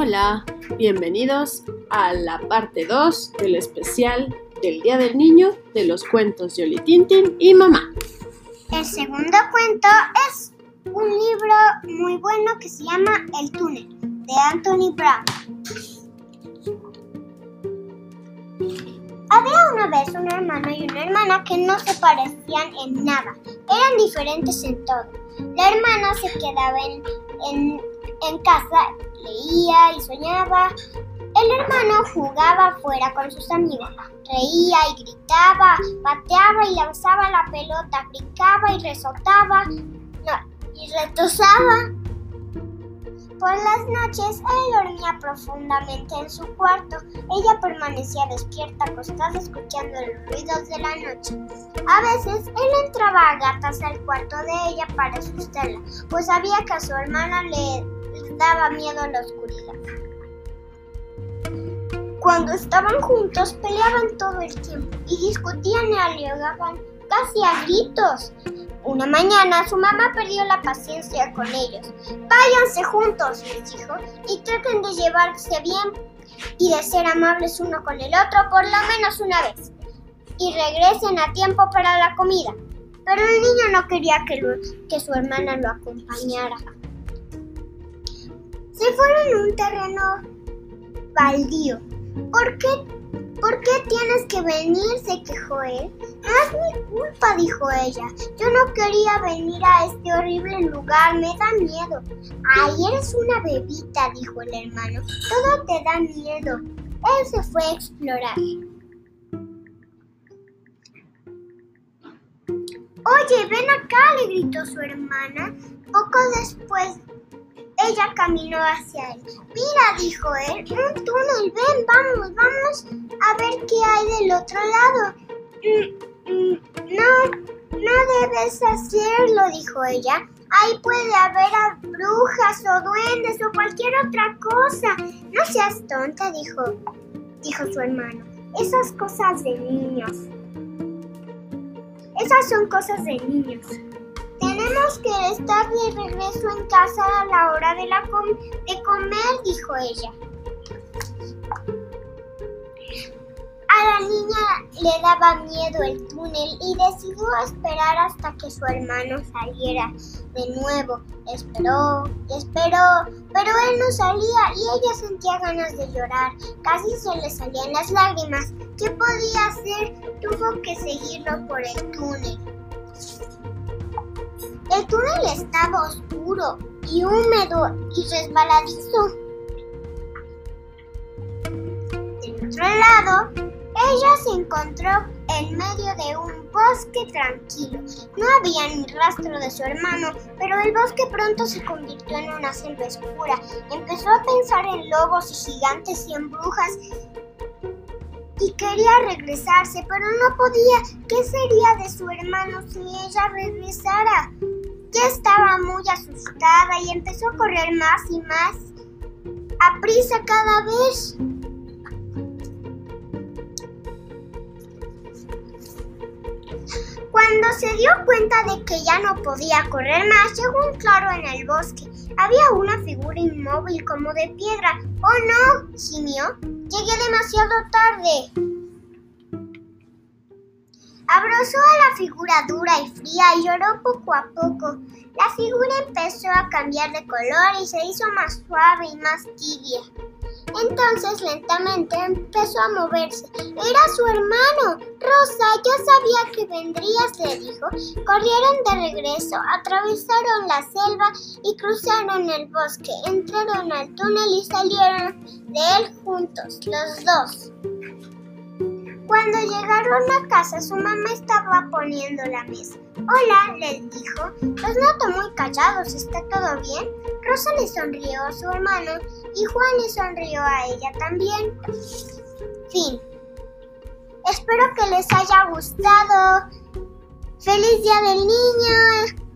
Hola, bienvenidos a la parte 2 del especial del Día del Niño de los cuentos de Oli Tintin y Mamá. El segundo cuento es un libro muy bueno que se llama El túnel de Anthony Brown. Había una vez un hermano y una hermana que no se parecían en nada, eran diferentes en todo. La hermana se quedaba en, en, en casa, leía y soñaba. El hermano jugaba afuera con sus amigos, reía y gritaba, pateaba y lanzaba la pelota, brincaba y resaltaba y retosaba. Por las noches él dormía profundamente en su cuarto. Ella permanecía despierta, acostada, escuchando los ruidos de la noche. A veces él entraba a gatas al cuarto de ella para asustarla, pues sabía que a su hermana le daba miedo la oscuridad. Cuando estaban juntos peleaban todo el tiempo y discutían y alegaban casi a gritos. Una mañana su mamá perdió la paciencia con ellos. Váyanse juntos, les dijo, y traten de llevarse bien y de ser amables uno con el otro por lo menos una vez. Y regresen a tiempo para la comida. Pero el niño no quería que, que su hermana lo acompañara. Se fueron un terreno baldío. ¿Por qué, ¿Por qué tienes que venir? se quejó él. No es mi culpa, dijo ella. Yo no quería venir a este horrible lugar, me da miedo. Ay, eres una bebita, dijo el hermano. Todo te da miedo. Él se fue a explorar. Oye, ven acá, le gritó su hermana. Poco después ella caminó hacia él. Mira, dijo él, un túnel, ven, vamos, vamos a ver qué hay del otro lado. Mm, mm, no, no debes hacerlo, dijo ella. Ahí puede haber a brujas o duendes o cualquier otra cosa. No seas tonta, dijo, dijo su hermano. Esas cosas de niños. Esas son cosas de niños. Tenemos que estar de regreso en casa a la hora de, la de comer, dijo ella. A la niña le daba miedo el túnel y decidió esperar hasta que su hermano saliera de nuevo. Esperó esperó, pero él no salía y ella sentía ganas de llorar. Casi se le salían las lágrimas. ¿Qué podía hacer? Tuvo que seguirlo por el túnel. El túnel estaba oscuro y húmedo y resbaladizo. Del otro lado, ella se encontró en medio de un bosque tranquilo. No había ni rastro de su hermano, pero el bosque pronto se convirtió en una selva oscura. Empezó a pensar en lobos y gigantes y en brujas y quería regresarse, pero no podía. ¿Qué sería de su hermano si ella regresara? Ya estaba muy asustada y empezó a correr más y más a prisa cada vez. Cuando se dio cuenta de que ya no podía correr más, llegó un claro en el bosque. Había una figura inmóvil como de piedra. ¡Oh no! gimió. Llegué demasiado tarde. Abrazó a la figura dura y fría y lloró poco a poco. La figura empezó a cambiar de color y se hizo más suave y más tibia. Entonces lentamente empezó a moverse. Era su hermano. Rosa, ya sabía que vendrías, le dijo. Corrieron de regreso, atravesaron la selva y cruzaron el bosque. Entraron al túnel y salieron de él juntos, los dos. Cuando llegaron a casa, su mamá estaba poniendo la mesa. Hola, le dijo. Los noto muy callados, ¿está todo bien? Rosa le sonrió a su hermano y Juan le sonrió a ella también. Fin. Espero que les haya gustado. ¡Feliz Día del Niño!